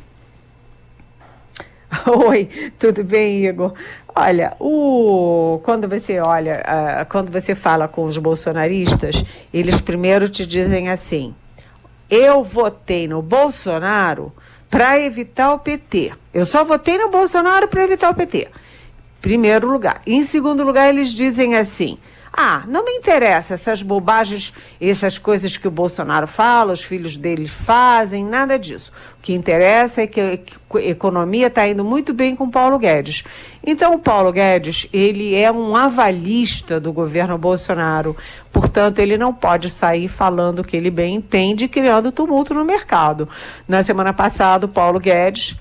[laughs] Oi, tudo bem, Igor? Olha, o, quando você olha, uh, quando você fala com os bolsonaristas, eles primeiro te dizem assim: eu votei no Bolsonaro para evitar o PT. Eu só votei no Bolsonaro para evitar o PT. Primeiro lugar. Em segundo lugar, eles dizem assim: ah, não me interessa essas bobagens, essas coisas que o Bolsonaro fala, os filhos dele fazem, nada disso. O que interessa é que a economia está indo muito bem com Paulo Guedes. Então, o Paulo Guedes, ele é um avalista do governo Bolsonaro. Portanto, ele não pode sair falando o que ele bem entende, criando tumulto no mercado. Na semana passada, o Paulo Guedes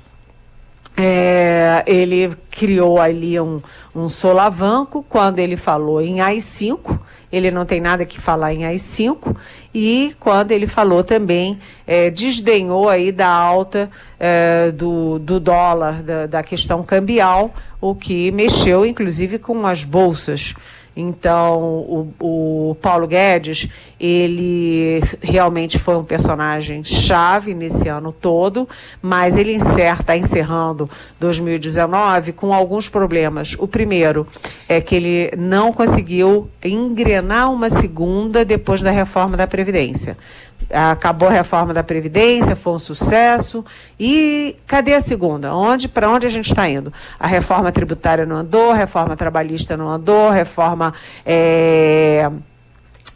é, ele criou ali um, um solavanco quando ele falou em AI-5, ele não tem nada que falar em AI-5, e quando ele falou também, é, desdenhou aí da alta é, do, do dólar, da, da questão cambial, o que mexeu inclusive com as bolsas. Então, o, o, Paulo Guedes, ele realmente foi um personagem chave nesse ano todo, mas ele está encerrando 2019 com alguns problemas. O primeiro é que ele não conseguiu engrenar uma segunda depois da reforma da Previdência acabou a reforma da Previdência, foi um sucesso. E cadê a segunda? Onde, para onde a gente está indo? A reforma tributária não andou, a reforma trabalhista não andou, a reforma é,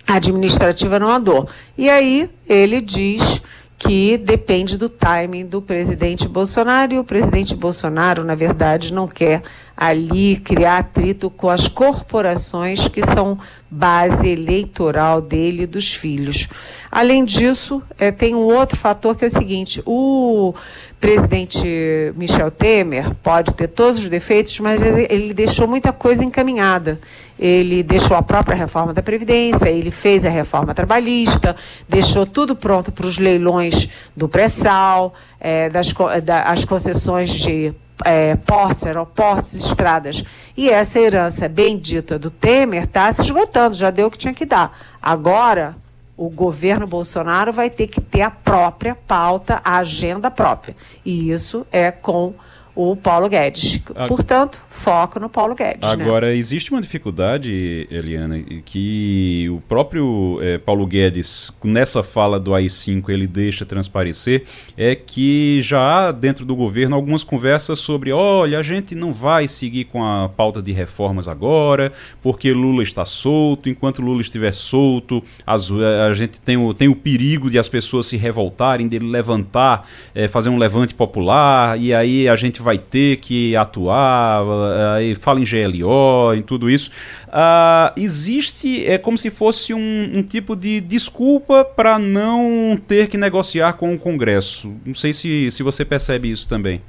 administrativa não andou. E aí ele diz que depende do timing do presidente Bolsonaro, e o presidente Bolsonaro, na verdade, não quer ali criar atrito com as corporações que são base eleitoral dele e dos filhos. Além disso, é, tem um outro fator que é o seguinte: o presidente Michel Temer pode ter todos os defeitos, mas ele, deixou muita coisa encaminhada. Ele deixou a própria reforma da Previdência, ele fez a reforma trabalhista, deixou tudo pronto para os leilões do pré-sal, é, das da, as concessões de é, portos, aeroportos, estradas. E essa herança bendita do Temer está se esgotando, já deu o que tinha que dar. Agora, o governo Bolsonaro vai ter que ter a própria pauta, a agenda própria. E isso é com o Paulo Guedes. Portanto, foco no Paulo Guedes. Né? Agora, né? existe uma dificuldade, Eliana, que o próprio é, Paulo Guedes, nessa fala do AI-5, ele deixa transparecer, é que já há dentro do governo algumas conversas sobre, olha, a gente não vai seguir com a pauta de reformas agora, porque Lula está solto, enquanto Lula estiver solto, as, a gente tem o, tem o perigo de as pessoas se revoltarem, dele levantar, é, fazer um levante popular, e aí a gente vai ter que atuar, uh, fala em GLO, em tudo isso. Uh, existe, é como se fosse um, um tipo de desculpa para não ter que negociar com o Congresso. Não sei se, se você percebe isso também.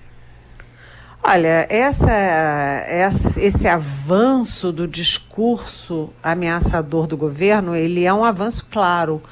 Olha, essa, essa, esse avanço do discurso ameaçador do governo, ele é um avanço claro.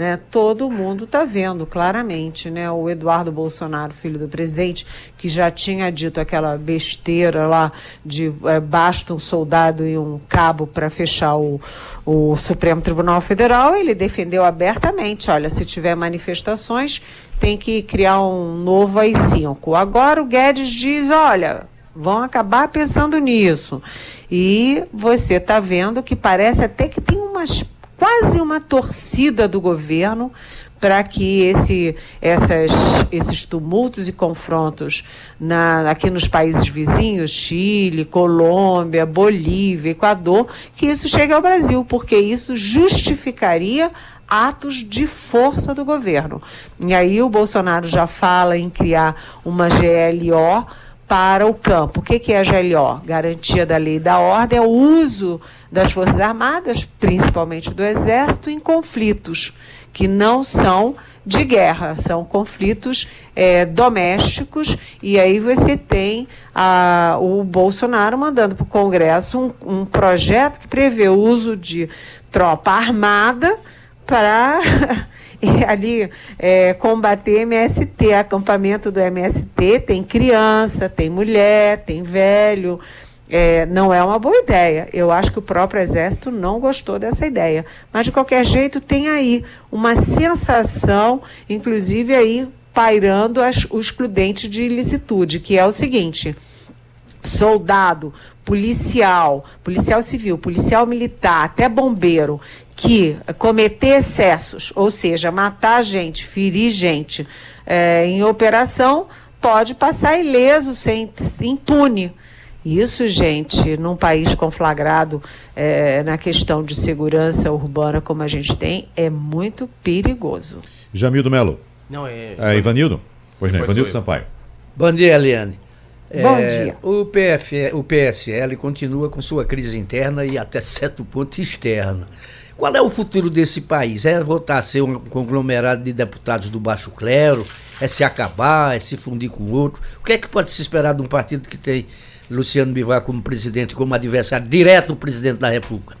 Né? Todo mundo está vendo claramente, né? O Eduardo Bolsonaro, filho do presidente, que já tinha dito aquela besteira lá de é, basta um soldado e um cabo para fechar o, o Supremo Tribunal Federal, ele defendeu abertamente, olha, se tiver manifestações, tem que criar um novo AI-5. Agora o Guedes diz, olha, vão acabar pensando nisso. E você está vendo que parece até que tem umas quase uma torcida do governo para que esse, essas, esses tumultos e confrontos na, aqui nos países vizinhos, Chile, Colômbia, Bolívia, Equador, que isso chegue ao Brasil, porque isso justificaria atos de força do governo. E aí o Bolsonaro já fala em criar uma GLO para o campo. O que, é a GLO? Garantia da lei e da ordem é o uso das Forças Armadas, principalmente do Exército, em conflitos que não são de guerra, são conflitos é, domésticos, e aí você tem a, o Bolsonaro mandando para o Congresso um, um projeto que prevê o uso de tropa armada para [laughs] ali é, combater MST, acampamento do MST, tem criança, tem mulher, tem velho. É, não é uma boa ideia. Eu acho que o próprio Exército não gostou dessa ideia. Mas, de qualquer jeito, tem aí uma sensação, inclusive aí pairando as, o excludente de ilicitude, que é o seguinte: soldado, policial, policial civil, policial militar, até bombeiro, que cometer excessos, ou seja, matar gente, ferir gente é, em operação, pode passar ileso, sem, impune. Isso, gente, num país conflagrado é, na questão de segurança urbana como a gente tem, é muito perigoso. Jamildo Melo. Não, é. é Ivanildo? Pois não, Ivanildo Sampaio. Bom dia, Eliane. Bom é, dia. O, PF, o PSL continua com sua crise interna e até certo ponto externa. Qual é o futuro desse país? É voltar a ser um conglomerado de deputados do baixo clero? É se acabar? É se fundir com outro? O que é que pode se esperar de um partido que tem Luciano Bivar como presidente, como adversário direto do presidente da República?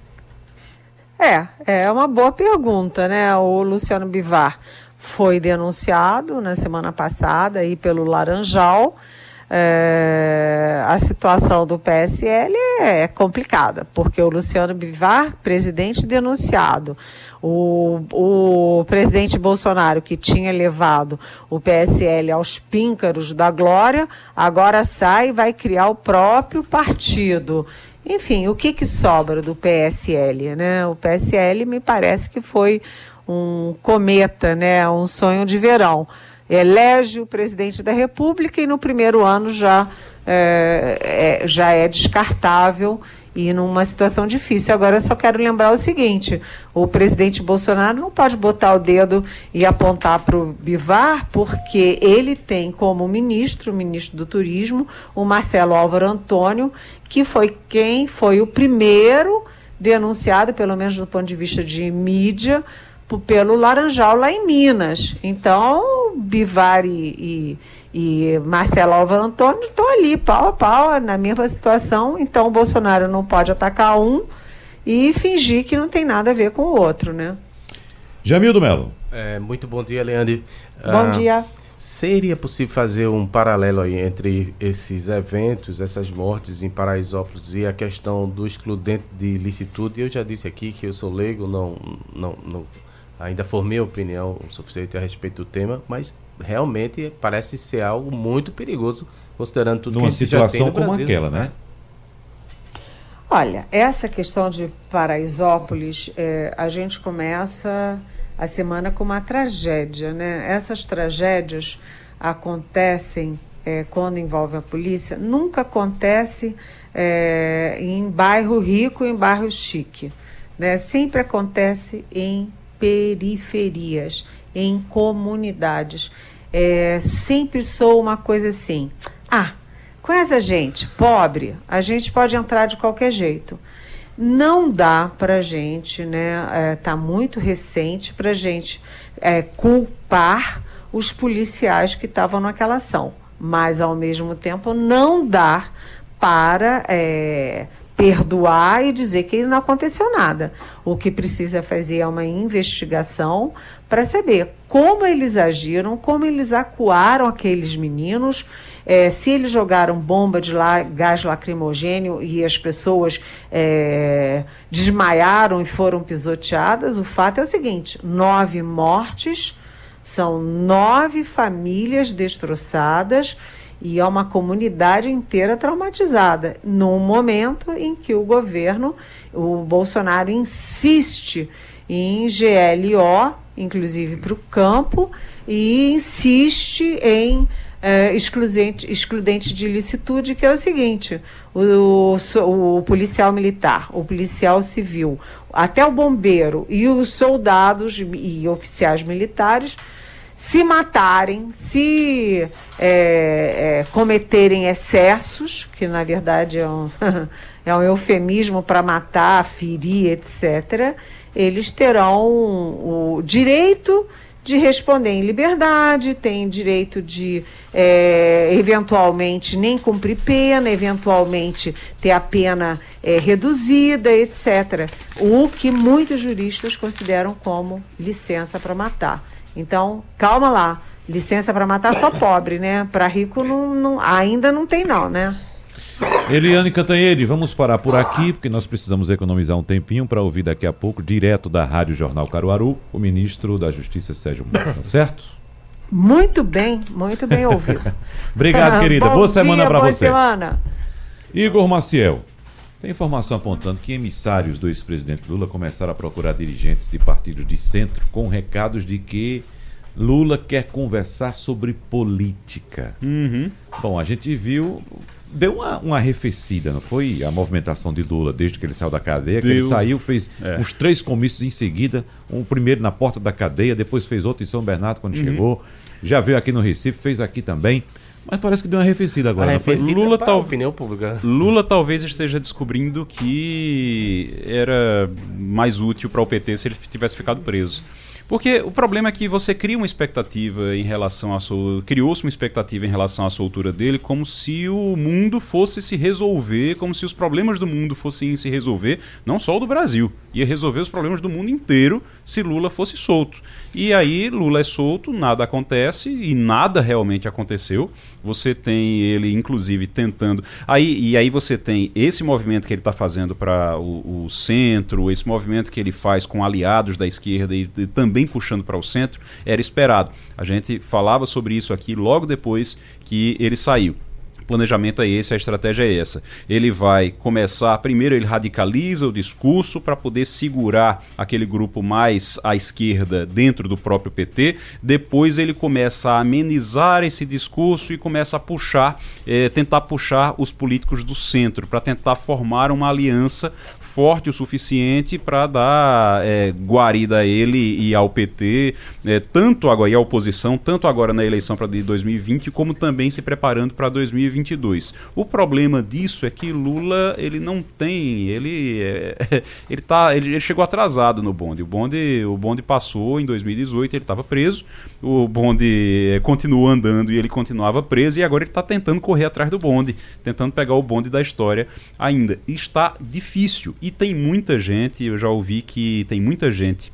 É, é uma boa pergunta, né? O Luciano Bivar foi denunciado na semana passada aí pelo Laranjal é, a situação do PSL é complicada, porque o Luciano Bivar, presidente denunciado, o, o presidente Bolsonaro, que tinha levado o PSL aos píncaros da glória, agora sai e vai criar o próprio partido. Enfim, o que, que sobra do PSL? Né? O PSL me parece que foi um cometa, né? um sonho de verão elege o presidente da República e no primeiro ano já é, é, já é descartável e numa situação difícil. Agora eu só quero lembrar o seguinte: o presidente Bolsonaro não pode botar o dedo e apontar para o Bivar, porque ele tem como ministro, o ministro do Turismo, o Marcelo Álvaro Antônio, que foi quem foi o primeiro denunciado, pelo menos do ponto de vista de mídia, pelo Laranjal lá em Minas. Então, Bivar e, e, e Marcelo Álvaro Antônio estão ali, pau a pau, na mesma situação. Então, o Bolsonaro não pode atacar um e fingir que não tem nada a ver com o outro, né? Jamildo Melo. É, muito bom dia, Leandro. Bom ah, dia. Seria possível fazer um paralelo aí entre esses eventos, essas mortes em Paraisópolis e a questão do excludente de licitude? Eu já disse aqui que eu sou leigo, não, não, não ainda formei opinião suficiente a respeito do tema, mas realmente parece ser algo muito perigoso, considerando tudo Numa que a situação já tem no como Brasil, aquela, né? Olha, essa questão de Paraisópolis, é, a gente começa a semana com uma tragédia, né? Essas tragédias acontecem é, quando envolve a polícia, nunca acontece é, em bairro rico, em bairro chique, né? Sempre acontece em periferias, em comunidades. É, sempre sou uma coisa assim. Ah, conhece a gente pobre, a gente pode entrar de qualquer jeito não dá para gente, né? É, muito recente para gente é, culpar os policiais que estavam naquela ação, mas ao mesmo tempo não dá para é, perdoar e dizer que não aconteceu nada. O que precisa fazer é uma investigação para saber como eles agiram, como eles acuaram aqueles meninos, é, se eles jogaram bomba de lá, gás lacrimogênio e as pessoas é, desmaiaram e foram pisoteadas. O fato é o seguinte: nove mortes, são nove famílias destroçadas e é uma comunidade inteira traumatizada, num momento em que o governo, o Bolsonaro, insiste em GLO, inclusive para o campo, e insiste em é, excludente, excludente de ilicitude, que é o seguinte: o, o, o, policial militar, o policial civil, até o bombeiro e os soldados e oficiais militares se matarem, se é, é, cometerem excessos, que na verdade é um, [laughs] é um eufemismo para matar, ferir, etc., eles terão o direito de responder em liberdade, têm direito de, é, eventualmente, nem cumprir pena, eventualmente ter a pena é, reduzida, etc. O que muitos juristas consideram como licença para matar. Então, calma lá. Licença para matar só pobre, né? Para rico não, não, ainda não tem não, né? Eliane Cantanhede, vamos parar por aqui, porque nós precisamos economizar um tempinho para ouvir daqui a pouco, direto da Rádio Jornal Caruaru, o ministro da Justiça, Sérgio Moro, tá certo? Muito bem, muito bem ouvido. [laughs] Obrigado, querida. boa dia, semana para você. Semana. Igor Maciel, tem informação apontando que emissários do ex-presidente Lula começaram a procurar dirigentes de partidos de centro com recados de que Lula quer conversar sobre política. Uhum. Bom, a gente viu. Deu uma, uma arrefecida, não foi? A movimentação de Lula desde que ele saiu da cadeia. Que ele saiu, fez é. uns três comícios em seguida. Um primeiro na porta da cadeia, depois fez outro em São Bernardo quando uhum. chegou. Já veio aqui no Recife, fez aqui também. Mas parece que deu uma arrefecida agora. Arrefecida Lula, tal... opinião pública. Lula talvez esteja descobrindo que era mais útil para o PT se ele tivesse ficado preso. Porque o problema é que você cria uma expectativa em relação à sua. Criou-se uma expectativa em relação à soltura dele, como se o mundo fosse se resolver, como se os problemas do mundo fossem se resolver, não só o do Brasil, ia resolver os problemas do mundo inteiro se Lula fosse solto. E aí Lula é solto, nada acontece e nada realmente aconteceu. Você tem ele, inclusive, tentando. Aí, e aí você tem esse movimento que ele está fazendo para o, o, centro, esse movimento que ele faz com aliados da esquerda e, e também puxando para o centro, era esperado. A gente falava sobre isso aqui logo depois que ele saiu planejamento é esse, a estratégia é essa. Ele vai começar, primeiro ele radicaliza o discurso para poder segurar aquele grupo mais à esquerda dentro do próprio PT, depois ele começa a amenizar esse discurso e começa a puxar, eh, tentar puxar os políticos do centro, para tentar formar uma aliança forte o suficiente para dar é, guarida a ele e ao PT, é, tanto agora e à oposição, tanto agora na eleição para de 2020, como também se preparando para 2022. O problema disso é que Lula ele não tem, ele é, [laughs] ele tá, ele, chegou atrasado no bonde. O bonde, o bonde passou em 2018, ele estava preso. O bonde é, continuou andando e ele continuava preso e agora ele está tentando correr atrás do bonde, tentando pegar o bonde da história ainda. Está difícil e tem muita gente, eu já ouvi que tem muita gente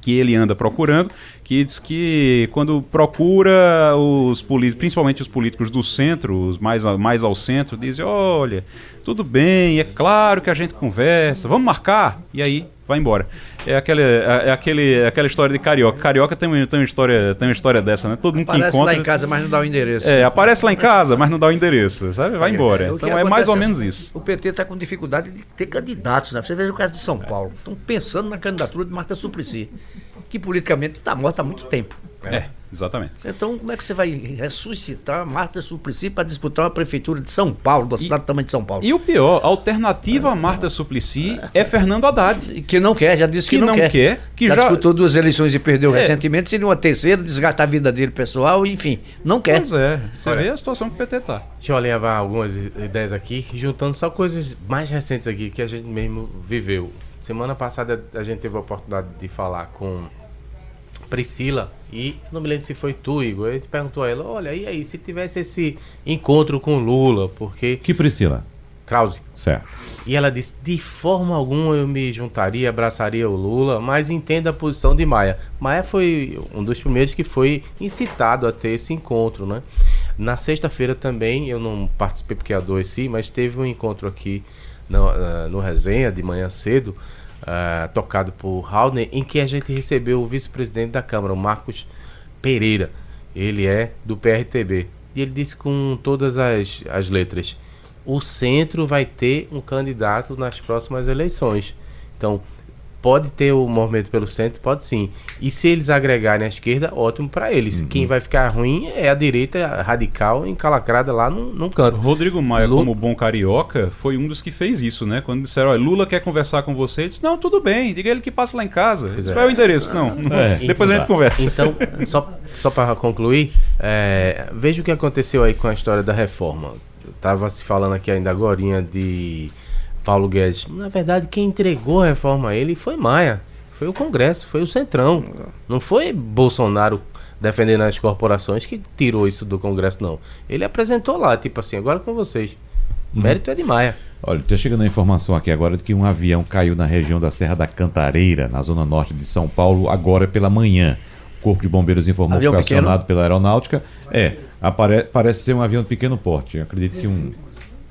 que ele anda procurando, que diz que quando procura os políticos, principalmente os políticos do centro, os mais, mais ao centro, dizem, olha, tudo bem, é claro que a gente conversa, vamos marcar, e aí vai embora. É aquela, é, é aquele, é aquela história de carioca. Carioca tem, uma, tem, uma história, tem uma história dessa, né? Todo mundo aparece que encontra. lá em casa, mas não dá o endereço. É, aparece lá em casa, mas não dá o endereço, sabe? Vai embora. É, então é mais ou menos isso. O PT está com dificuldade de ter candidatos, né? Você veja o caso de São Paulo. Estão pensando na candidatura de Marta Suplicy, que politicamente está morta há muito tempo. É. Exatamente. Então, como é que você vai ressuscitar Marta Suplicy para disputar uma prefeitura de São Paulo, da cidade e, tamanho de São Paulo? E o pior, a alternativa a Marta Suplicy é Fernando Haddad. Que não quer, já disse que, que não, não quer. quer. Que já, já, disputou duas eleições e perdeu é. recentemente, seria uma terceira, desgastar a vida dele pessoal, enfim, não quer. Pois é, você Olha, vê a situação que o PT está. Deixa eu levar algumas ideias aqui, juntando só coisas mais recentes aqui que a gente mesmo viveu. Semana passada a gente teve a oportunidade de falar com Priscila, e não me lembro se foi tu, Igor. Ele perguntou a ela: olha, e aí, se tivesse esse encontro com Lula, porque. Que Priscila? Krause. Certo. E ela disse: de forma alguma eu me juntaria, abraçaria o Lula, mas entenda a posição de Maia. Maia foi um dos primeiros que foi incitado a ter esse encontro, né? Na sexta-feira também, eu não participei porque adoeci, mas teve um encontro aqui no, uh, no Resenha, de manhã cedo, uh, tocado por Haldner, em que a gente recebeu o vice-presidente da Câmara, o Marcos Pereira. Ele é do PRTB. E ele disse com todas as, as letras: o centro vai ter um candidato nas próximas eleições. Então, pode ter o movimento pelo centro, pode sim. E se eles agregarem a esquerda, ótimo para eles. Uhum. Quem vai ficar ruim é a direita radical encalacrada lá no, no canto. Rodrigo Maia, Lula... como bom carioca, foi um dos que fez isso, né? Quando disseram, olha, Lula quer conversar com você, ele disse, não, tudo bem, diga ele que passa lá em casa. Qual é o endereço? Não, [laughs] é. depois a gente conversa. Então, [laughs] só, só para concluir, é, veja o que aconteceu aí com a história da reforma. Eu tava se falando aqui ainda agora de Paulo Guedes. Na verdade, quem entregou a reforma a ele foi Maia. Foi o Congresso, foi o Centrão. Não foi Bolsonaro defendendo as corporações que tirou isso do Congresso, não. Ele apresentou lá, tipo assim, agora com vocês. O mérito é de Maia. Olha, está chegando a informação aqui agora de que um avião caiu na região da Serra da Cantareira, na zona norte de São Paulo, agora pela manhã. O Corpo de Bombeiros informou avião que foi acionado pela aeronáutica. É, apare parece ser um avião de pequeno porte. Eu acredito que um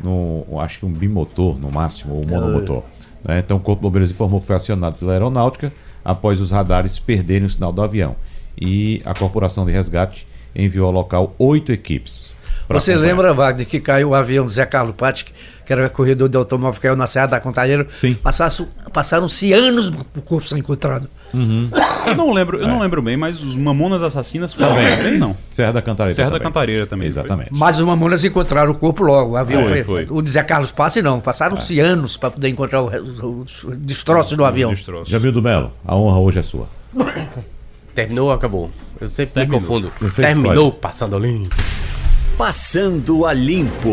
no, acho que um bimotor no máximo, ou monomotor. Né? Então o Corpo de Bombeiros informou que foi acionado pela aeronáutica após os radares perderem o sinal do avião. E a Corporação de Resgate enviou ao local oito equipes. Você acompanhar. lembra, Wagner, que caiu o avião Zé Carlos Patti, que era corredor de automóvel, caiu na Serra da Contageira? Sim. Passaram-se anos o corpo ser encontrado. Uhum. Eu não lembro, eu é. não lembro bem, mas os Mamonas Assassinas foram também, não. Serra da Cantareira. Serra também. da Cantareira também. Exatamente. Foi. Mas os Mamonas encontraram o corpo logo. O avião foi, foi. O Zé Carlos Passe não. Passaram-se é. anos para poder encontrar os, destroços do avião. Destroços. Jamil do Melo, a honra hoje é sua. Terminou ou acabou? Eu sempre Terminou. me confundo. Terminou escolhe. passando limpo. Passando a limpo.